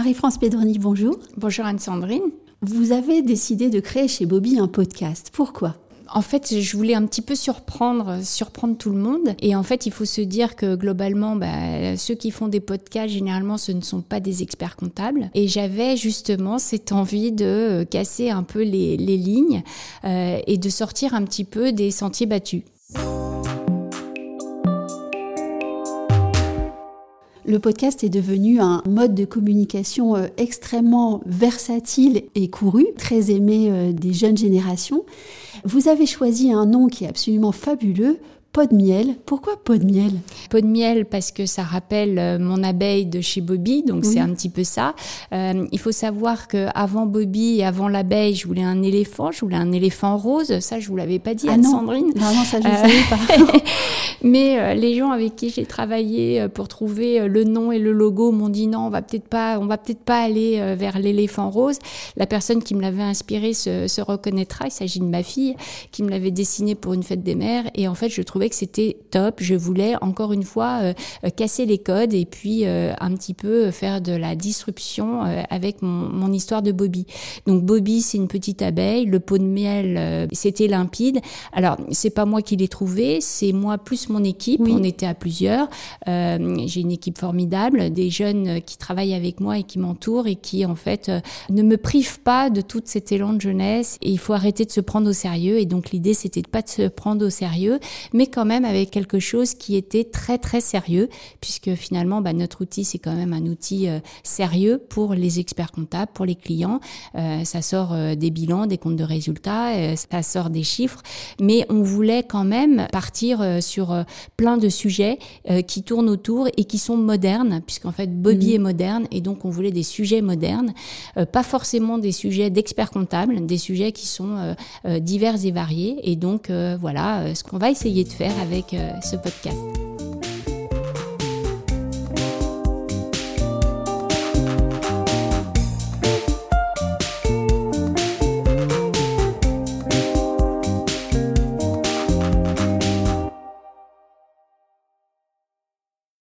Marie-France Pedroni, bonjour. Bonjour Anne-Sandrine. Vous avez décidé de créer chez Bobby un podcast. Pourquoi? En fait, je voulais un petit peu surprendre, surprendre tout le monde. Et en fait, il faut se dire que globalement, bah, ceux qui font des podcasts, généralement, ce ne sont pas des experts comptables. Et j'avais justement cette envie de casser un peu les, lignes euh, et de sortir un petit peu des sentiers battus. Le podcast est devenu un mode de communication euh, extrêmement versatile et couru, très aimé euh, des jeunes générations. Vous avez choisi un nom qui est absolument fabuleux Pot de miel. Pourquoi pot de miel? Pot de miel parce que ça rappelle euh, mon abeille de chez Bobby, donc c'est un petit peu ça. Euh, il faut savoir que avant Bobby et avant l'abeille, je voulais un éléphant, je voulais un éléphant rose. Ça, je vous l'avais pas dit, ah Anne-Sandrine. Non. non, ça je ne euh, savais pas. Mais les gens avec qui j'ai travaillé pour trouver le nom et le logo m'ont dit non, on va peut-être pas, on va peut-être pas aller vers l'éléphant rose. La personne qui me l'avait inspiré se, se reconnaîtra. Il s'agit de ma fille qui me l'avait dessiné pour une fête des mères. Et en fait, je trouve que c'était top. Je voulais encore une fois euh, euh, casser les codes et puis euh, un petit peu faire de la disruption avec mon, histoire de Bobby. Donc Bobby, c'est une petite abeille. Le pot de miel, c'était limpide. Alors c'est pas moi qui l'ai trouvé, c'est moi plus mon équipe. On était à plusieurs. J'ai une équipe formidable, des jeunes qui travaillent avec moi et qui m'entourent et qui en fait ne me privent pas de tout cet élan de jeunesse. Et il faut arrêter de se prendre au sérieux. Et donc l'idée, c'était de pas de se prendre au sérieux, mais quand même avec quelque chose qui était très très sérieux, puisque finalement bah, notre outil c'est quand même un outil euh, sérieux pour les experts comptables, pour les clients. Euh, ça sort euh, des bilans, des comptes de résultats, ça sort des chiffres, mais on voulait quand même partir sur plein de sujets qui tournent autour et qui sont modernes, puisqu'en fait Bobby mmh. est moderne et donc on voulait des sujets modernes, pas forcément des sujets d'experts comptables, des sujets qui sont divers et variés. Et donc voilà, ce qu'on va essayer de faire avec euh, ce podcast.